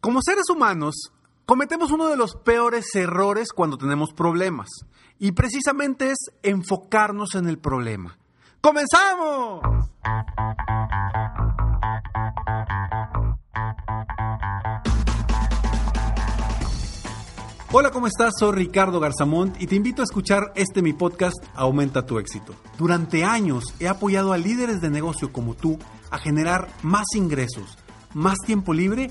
Como seres humanos, cometemos uno de los peores errores cuando tenemos problemas. Y precisamente es enfocarnos en el problema. ¡Comenzamos! Hola, ¿cómo estás? Soy Ricardo Garzamont y te invito a escuchar este mi podcast Aumenta tu éxito. Durante años he apoyado a líderes de negocio como tú a generar más ingresos, más tiempo libre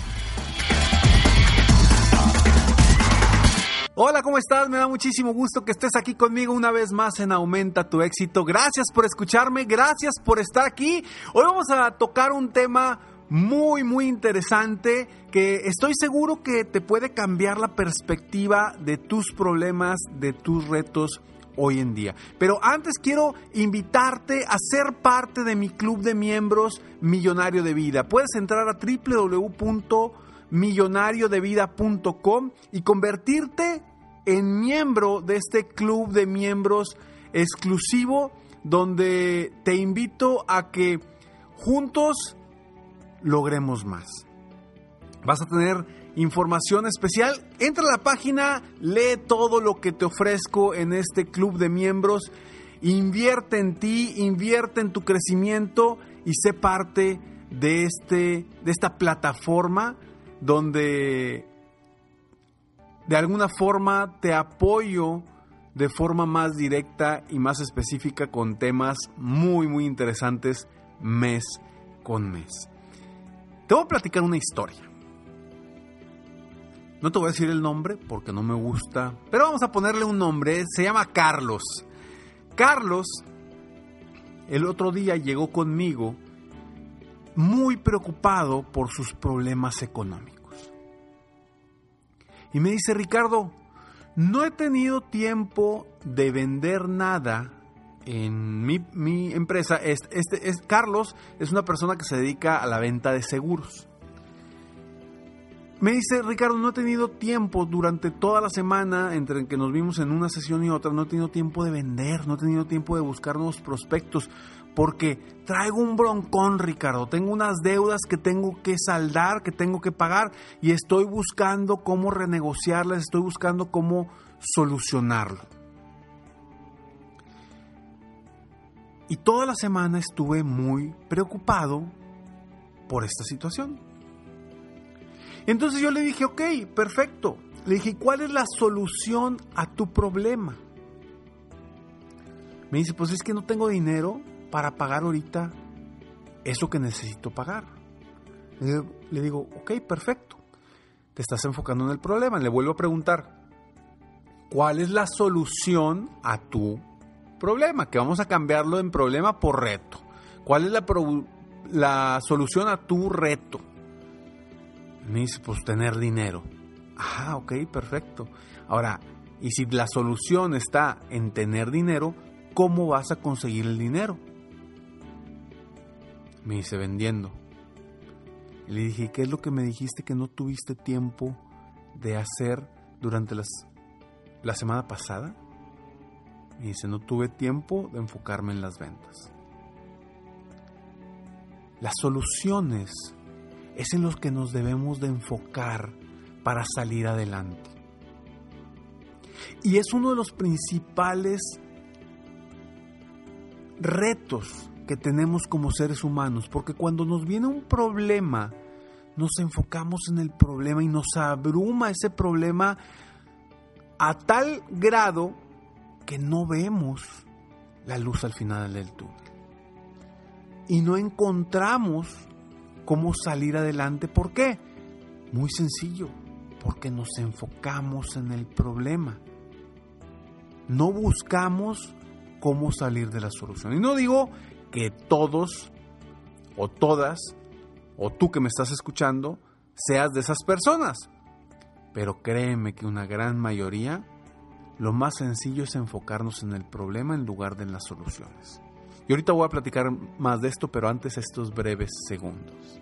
Hola, ¿cómo estás? Me da muchísimo gusto que estés aquí conmigo una vez más en Aumenta tu éxito. Gracias por escucharme, gracias por estar aquí. Hoy vamos a tocar un tema muy, muy interesante que estoy seguro que te puede cambiar la perspectiva de tus problemas, de tus retos hoy en día. Pero antes quiero invitarte a ser parte de mi club de miembros Millonario de Vida. Puedes entrar a www.millonariodevida.com y convertirte en miembro de este club de miembros exclusivo donde te invito a que juntos logremos más. Vas a tener información especial. Entra a la página, lee todo lo que te ofrezco en este club de miembros. Invierte en ti, invierte en tu crecimiento y sé parte de, este, de esta plataforma donde de alguna forma te apoyo de forma más directa y más específica con temas muy muy interesantes mes con mes. Te voy a platicar una historia. No te voy a decir el nombre porque no me gusta, pero vamos a ponerle un nombre. Se llama Carlos. Carlos el otro día llegó conmigo muy preocupado por sus problemas económicos. Y me dice, Ricardo, no he tenido tiempo de vender nada en mi, empresa. Este, este, es, Carlos es una persona que se dedica a la venta de seguros. Me dice, Ricardo, no he tenido tiempo durante toda la semana, entre que nos vimos en una sesión y otra, no he tenido tiempo de vender, no he tenido tiempo de buscar nuevos prospectos, porque traigo un broncón, Ricardo. Tengo unas deudas que tengo que saldar, que tengo que pagar, y estoy buscando cómo renegociarlas, estoy buscando cómo solucionarlo. Y toda la semana estuve muy preocupado por esta situación. Entonces yo le dije, ok, perfecto. Le dije, ¿cuál es la solución a tu problema? Me dice, pues es que no tengo dinero para pagar ahorita eso que necesito pagar. Le digo, ok, perfecto. Te estás enfocando en el problema. Le vuelvo a preguntar, ¿cuál es la solución a tu problema? Que vamos a cambiarlo en problema por reto. ¿Cuál es la, la solución a tu reto? Me dice, pues tener dinero. Ah, ok, perfecto. Ahora, y si la solución está en tener dinero, ¿cómo vas a conseguir el dinero? Me dice, vendiendo. Y le dije, ¿qué es lo que me dijiste que no tuviste tiempo de hacer durante las, la semana pasada? Me dice, no tuve tiempo de enfocarme en las ventas. las soluciones es en los que nos debemos de enfocar para salir adelante. Y es uno de los principales retos que tenemos como seres humanos, porque cuando nos viene un problema, nos enfocamos en el problema y nos abruma ese problema a tal grado que no vemos la luz al final del túnel. Y no encontramos cómo salir adelante. ¿Por qué? Muy sencillo, porque nos enfocamos en el problema. No buscamos cómo salir de la solución. Y no digo que todos o todas, o tú que me estás escuchando, seas de esas personas. Pero créeme que una gran mayoría, lo más sencillo es enfocarnos en el problema en lugar de en las soluciones. Y ahorita voy a platicar más de esto, pero antes estos breves segundos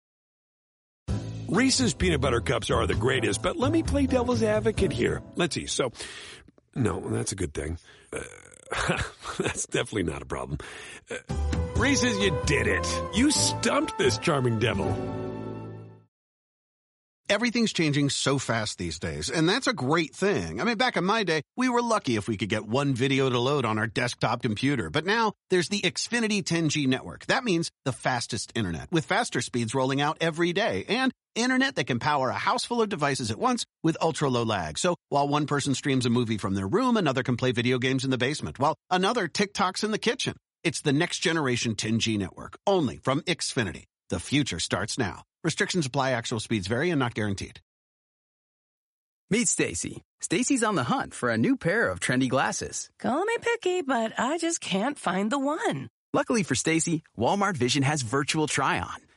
Reese's peanut butter cups are the greatest, but let me play devil's advocate here. Let's see. So, no, that's a good thing. Uh, that's definitely not a problem. Uh, Reese's, you did it. You stumped this charming devil. Everything's changing so fast these days, and that's a great thing. I mean, back in my day, we were lucky if we could get one video to load on our desktop computer. But now, there's the Xfinity 10G network. That means the fastest internet, with faster speeds rolling out every day, and internet that can power a house full of devices at once with ultra low lag. So while one person streams a movie from their room, another can play video games in the basement, while another TikToks in the kitchen. It's the next generation 10G network, only from Xfinity. The future starts now. Restrictions apply. Actual speeds vary and not guaranteed. Meet Stacy. Stacy's on the hunt for a new pair of trendy glasses. Call me picky, but I just can't find the one. Luckily for Stacy, Walmart Vision has virtual try-on.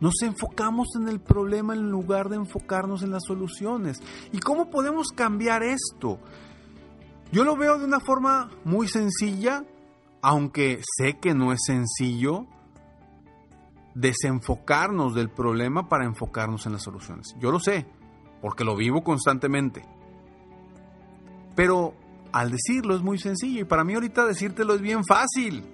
Nos enfocamos en el problema en lugar de enfocarnos en las soluciones. ¿Y cómo podemos cambiar esto? Yo lo veo de una forma muy sencilla, aunque sé que no es sencillo desenfocarnos del problema para enfocarnos en las soluciones. Yo lo sé, porque lo vivo constantemente. Pero al decirlo es muy sencillo y para mí ahorita decírtelo es bien fácil.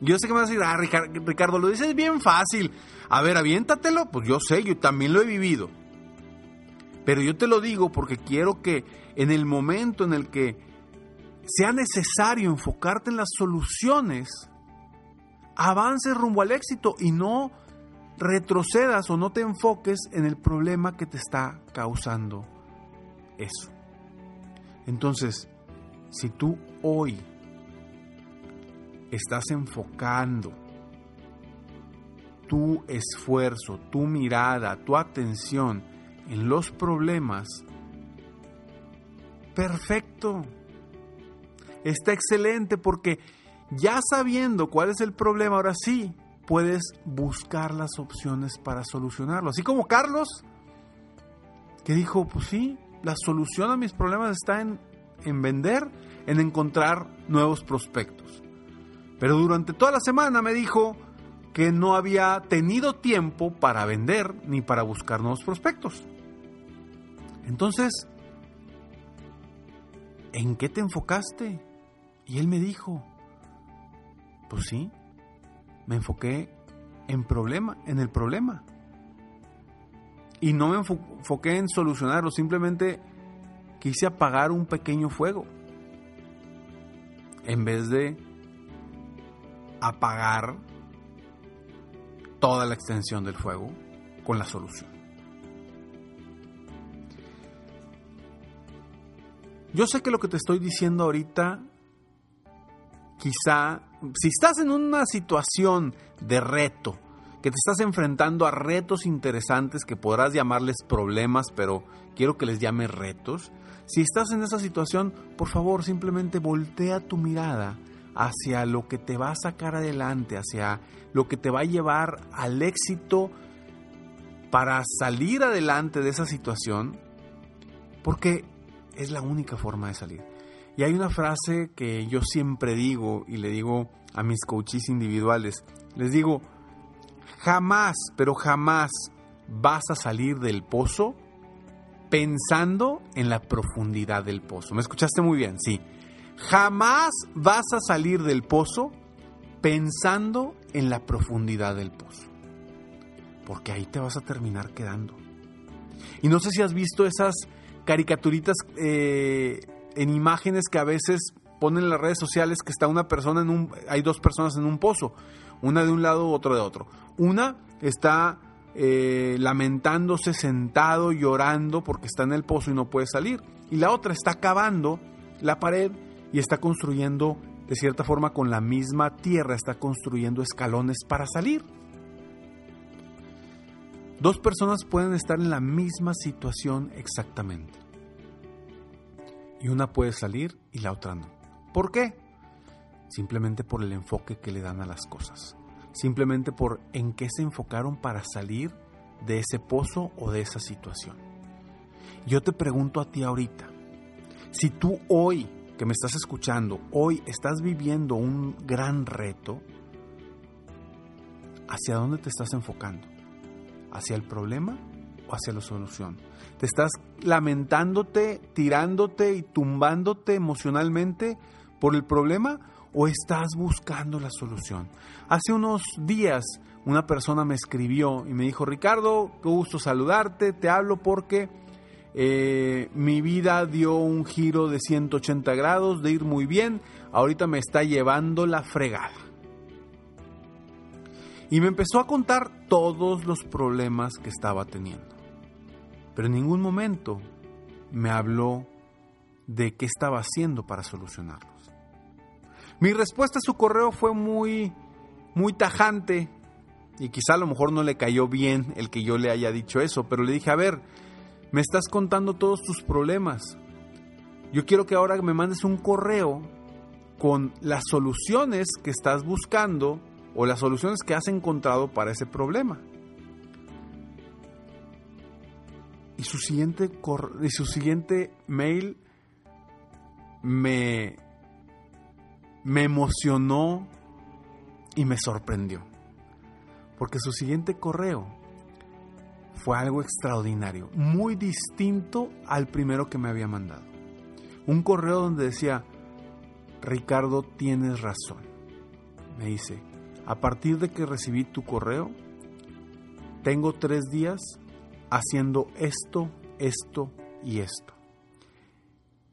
Yo sé que me vas a decir, ah, Ricardo, lo dices bien fácil. A ver, aviéntatelo. Pues yo sé, yo también lo he vivido. Pero yo te lo digo porque quiero que en el momento en el que sea necesario enfocarte en las soluciones, avances rumbo al éxito y no retrocedas o no te enfoques en el problema que te está causando eso. Entonces, si tú hoy estás enfocando tu esfuerzo, tu mirada, tu atención en los problemas, perfecto. Está excelente porque ya sabiendo cuál es el problema, ahora sí puedes buscar las opciones para solucionarlo. Así como Carlos, que dijo, pues sí, la solución a mis problemas está en, en vender, en encontrar nuevos prospectos. Pero durante toda la semana me dijo que no había tenido tiempo para vender ni para buscar nuevos prospectos. Entonces, ¿en qué te enfocaste? Y él me dijo, pues sí, me enfoqué en problema, en el problema. Y no me enfoqué en solucionarlo, simplemente quise apagar un pequeño fuego. En vez de apagar toda la extensión del fuego con la solución. Yo sé que lo que te estoy diciendo ahorita, quizá, si estás en una situación de reto, que te estás enfrentando a retos interesantes que podrás llamarles problemas, pero quiero que les llame retos. Si estás en esa situación, por favor, simplemente voltea tu mirada hacia lo que te va a sacar adelante, hacia lo que te va a llevar al éxito para salir adelante de esa situación, porque es la única forma de salir. Y hay una frase que yo siempre digo y le digo a mis coaches individuales, les digo, jamás, pero jamás vas a salir del pozo pensando en la profundidad del pozo. ¿Me escuchaste muy bien? Sí. Jamás vas a salir del pozo pensando en la profundidad del pozo. Porque ahí te vas a terminar quedando. Y no sé si has visto esas caricaturitas eh, en imágenes que a veces ponen en las redes sociales que está una persona en un... Hay dos personas en un pozo. Una de un lado, otra de otro. Una está eh, lamentándose sentado, llorando porque está en el pozo y no puede salir. Y la otra está cavando la pared y está construyendo, de cierta forma, con la misma tierra, está construyendo escalones para salir. Dos personas pueden estar en la misma situación exactamente. Y una puede salir y la otra no. ¿Por qué? Simplemente por el enfoque que le dan a las cosas. Simplemente por en qué se enfocaron para salir de ese pozo o de esa situación. Yo te pregunto a ti ahorita, si tú hoy que me estás escuchando, hoy estás viviendo un gran reto, ¿hacia dónde te estás enfocando? ¿Hacia el problema o hacia la solución? ¿Te estás lamentándote, tirándote y tumbándote emocionalmente por el problema o estás buscando la solución? Hace unos días una persona me escribió y me dijo, Ricardo, qué gusto saludarte, te hablo porque eh, mi vida dio un giro de 180 grados, de ir muy bien, ahorita me está llevando la fregada. Y me empezó a contar todos los problemas que estaba teniendo. Pero en ningún momento me habló de qué estaba haciendo para solucionarlos. Mi respuesta a su correo fue muy, muy tajante y quizá a lo mejor no le cayó bien el que yo le haya dicho eso, pero le dije, a ver, me estás contando todos tus problemas. Yo quiero que ahora me mandes un correo con las soluciones que estás buscando o las soluciones que has encontrado para ese problema. Y su siguiente, y su siguiente mail me, me emocionó y me sorprendió. Porque su siguiente correo fue algo extraordinario, muy distinto al primero que me había mandado. Un correo donde decía, Ricardo, tienes razón. Me dice, a partir de que recibí tu correo, tengo tres días haciendo esto, esto y esto.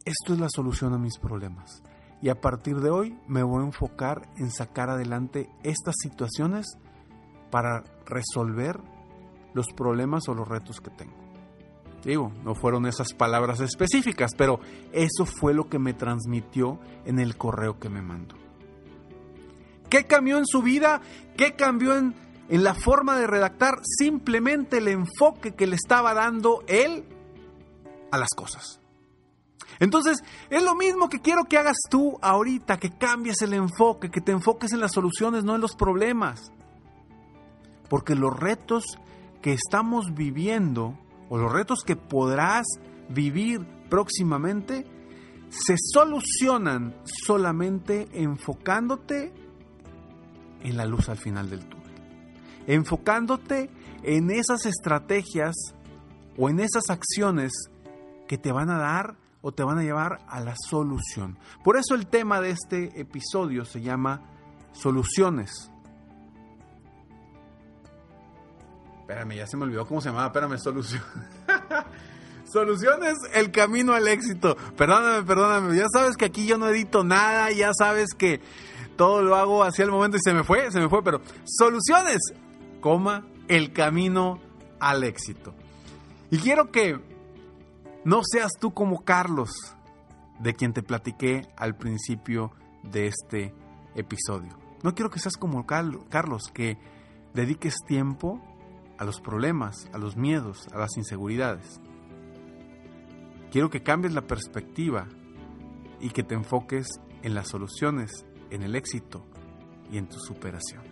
Esto es la solución a mis problemas. Y a partir de hoy me voy a enfocar en sacar adelante estas situaciones para resolver los problemas o los retos que tengo. Digo, no fueron esas palabras específicas, pero eso fue lo que me transmitió en el correo que me mandó. ¿Qué cambió en su vida? ¿Qué cambió en, en la forma de redactar? Simplemente el enfoque que le estaba dando él a las cosas. Entonces, es lo mismo que quiero que hagas tú ahorita, que cambies el enfoque, que te enfoques en las soluciones, no en los problemas. Porque los retos que estamos viviendo o los retos que podrás vivir próximamente se solucionan solamente enfocándote en la luz al final del túnel. Enfocándote en esas estrategias o en esas acciones que te van a dar o te van a llevar a la solución. Por eso el tema de este episodio se llama soluciones Espérame, ya se me olvidó cómo se llamaba. Espérame, solución. Soluciones, el camino al éxito. Perdóname, perdóname. Ya sabes que aquí yo no edito nada. Ya sabes que todo lo hago hacia el momento y se me fue, se me fue. Pero soluciones, coma, el camino al éxito. Y quiero que no seas tú como Carlos, de quien te platiqué al principio de este episodio. No quiero que seas como Carlos, que dediques tiempo a los problemas, a los miedos, a las inseguridades. Quiero que cambies la perspectiva y que te enfoques en las soluciones, en el éxito y en tu superación.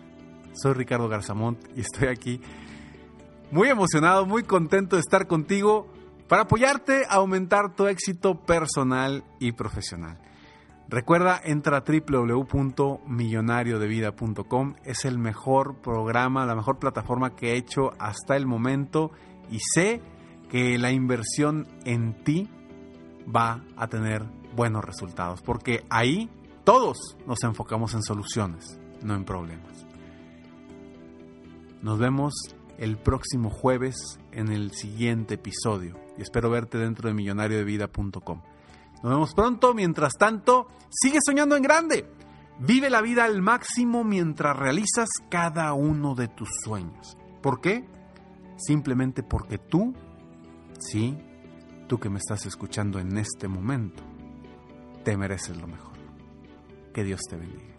Soy Ricardo Garzamont y estoy aquí muy emocionado, muy contento de estar contigo para apoyarte a aumentar tu éxito personal y profesional. Recuerda, entra a www.millonariodevida.com. Es el mejor programa, la mejor plataforma que he hecho hasta el momento y sé que la inversión en ti va a tener buenos resultados, porque ahí todos nos enfocamos en soluciones, no en problemas. Nos vemos el próximo jueves en el siguiente episodio y espero verte dentro de millonariodevida.com. Nos vemos pronto, mientras tanto, sigue soñando en grande. Vive la vida al máximo mientras realizas cada uno de tus sueños. ¿Por qué? Simplemente porque tú, sí, tú que me estás escuchando en este momento, te mereces lo mejor. Que Dios te bendiga.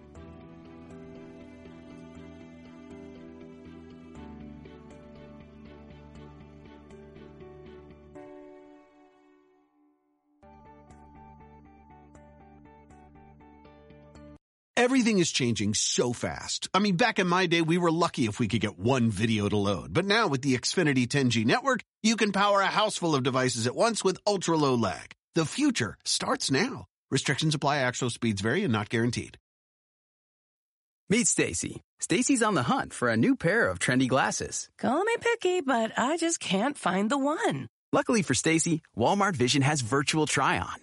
Everything is changing so fast. I mean, back in my day, we were lucky if we could get one video to load. But now with the Xfinity 10G network, you can power a house full of devices at once with ultra low lag. The future starts now. Restrictions apply. Actual speeds vary and not guaranteed. Meet Stacy. Stacy's on the hunt for a new pair of trendy glasses. Call me picky, but I just can't find the one. Luckily for Stacy, Walmart Vision has virtual try on.